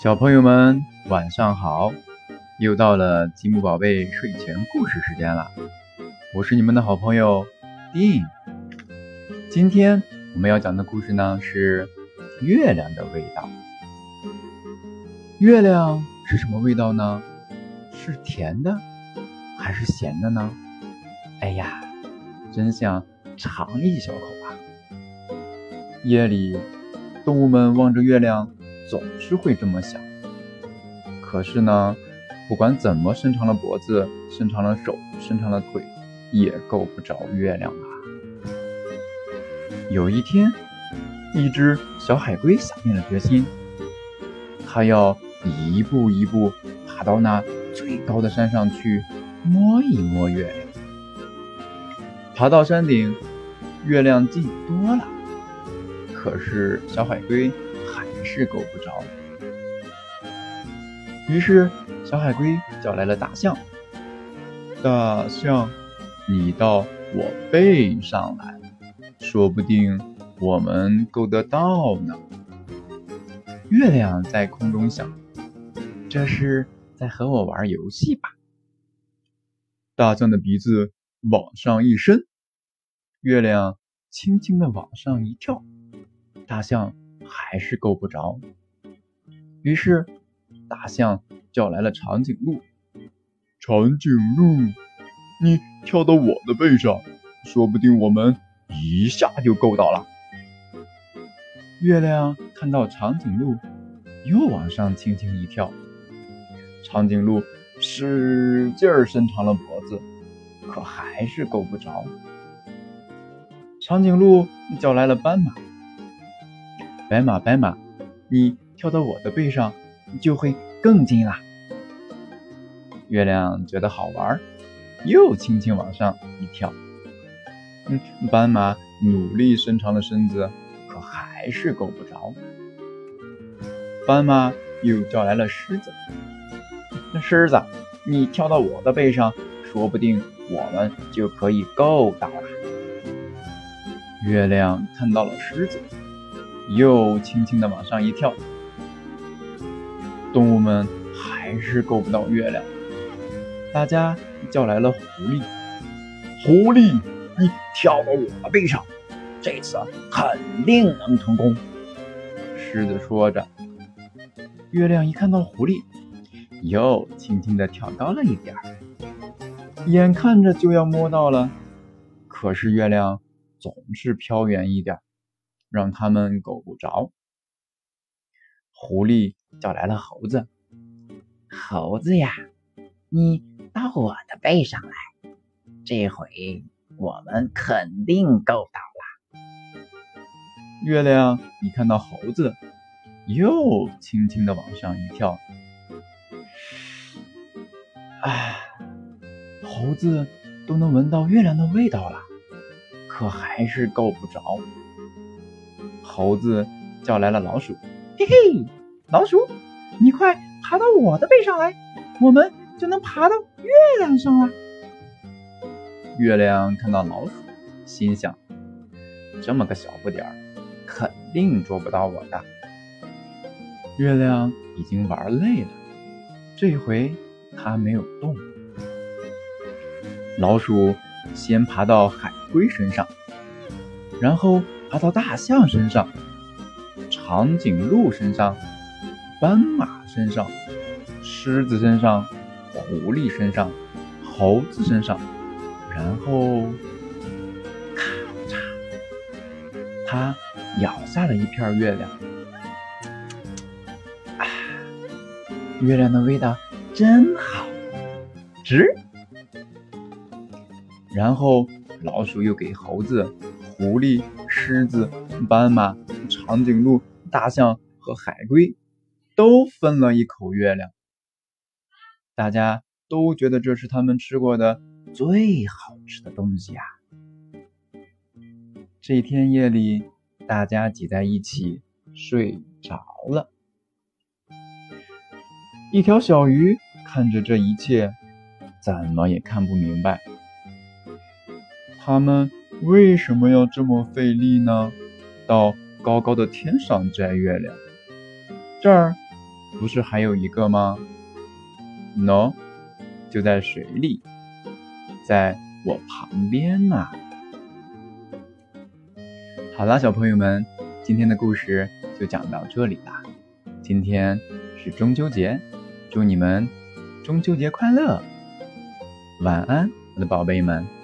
小朋友们，晚上好！又到了积木宝贝睡前故事时间了，我是你们的好朋友丁。今天我们要讲的故事呢是月亮的味道。月亮是什么味道呢？是甜的还是咸的呢？哎呀，真想尝一小口啊！夜里，动物们望着月亮，总是会这么想。可是呢，不管怎么伸长了脖子、伸长了手、伸长了腿，也够不着月亮啊。有一天，一只小海龟下定了决心，它要一步一步爬到那最高的山上去摸一摸月亮。爬到山顶，月亮近多了，可是小海龟是够不着。于是，小海龟叫来了大象。大象，你到我背上来，说不定我们够得到呢。月亮在空中想：“这是在和我玩游戏吧？”大象的鼻子往上一伸。月亮轻轻的往上一跳，大象还是够不着。于是，大象叫来了长颈鹿。长颈鹿，你跳到我的背上，说不定我们一下就够到了。月亮看到长颈鹿，又往上轻轻一跳。长颈鹿使劲儿伸长了脖子，可还是够不着。长颈鹿叫来了斑马，白马，白马，你跳到我的背上，就会更近啦。月亮觉得好玩，又轻轻往上一跳。嗯，斑马努力伸长了身子，可还是够不着。斑马又叫来了狮子，那狮子，你跳到我的背上，说不定我们就可以够到了。月亮看到了狮子，又轻轻的往上一跳。动物们还是够不到月亮，大家叫来了狐狸。狐狸，你跳到我的背上，这次肯定能成功。狮子说着，月亮一看到狐狸，又轻轻的跳高了一点儿，眼看着就要摸到了，可是月亮。总是飘远一点，让他们够不着。狐狸叫来了猴子：“猴子呀，你到我的背上来，这回我们肯定够到了。”月亮一看到猴子，又轻轻的往上一跳。哎，猴子都能闻到月亮的味道了。可还是够不着。猴子叫来了老鼠，嘿嘿，老鼠，你快爬到我的背上来，我们就能爬到月亮上了。月亮看到老鼠，心想：这么个小不点儿，肯定捉不到我的。月亮已经玩累了，这回它没有动。老鼠。先爬到海龟身上，然后爬到大象身上、长颈鹿身上、斑马身上、狮子身上、狐狸身上、猴子身上，然后咔嚓，它咬下了一片月亮。月亮的味道真好，值。然后，老鼠又给猴子、狐狸、狮子、斑马、长颈鹿、大象和海龟都分了一口月亮。大家都觉得这是他们吃过的最好吃的东西啊！这天夜里，大家挤在一起睡着了。一条小鱼看着这一切，怎么也看不明白。他们为什么要这么费力呢？到高高的天上摘月亮，这儿不是还有一个吗？No，就在水里，在我旁边呢。好啦，小朋友们，今天的故事就讲到这里啦。今天是中秋节，祝你们中秋节快乐！晚安，我的宝贝们。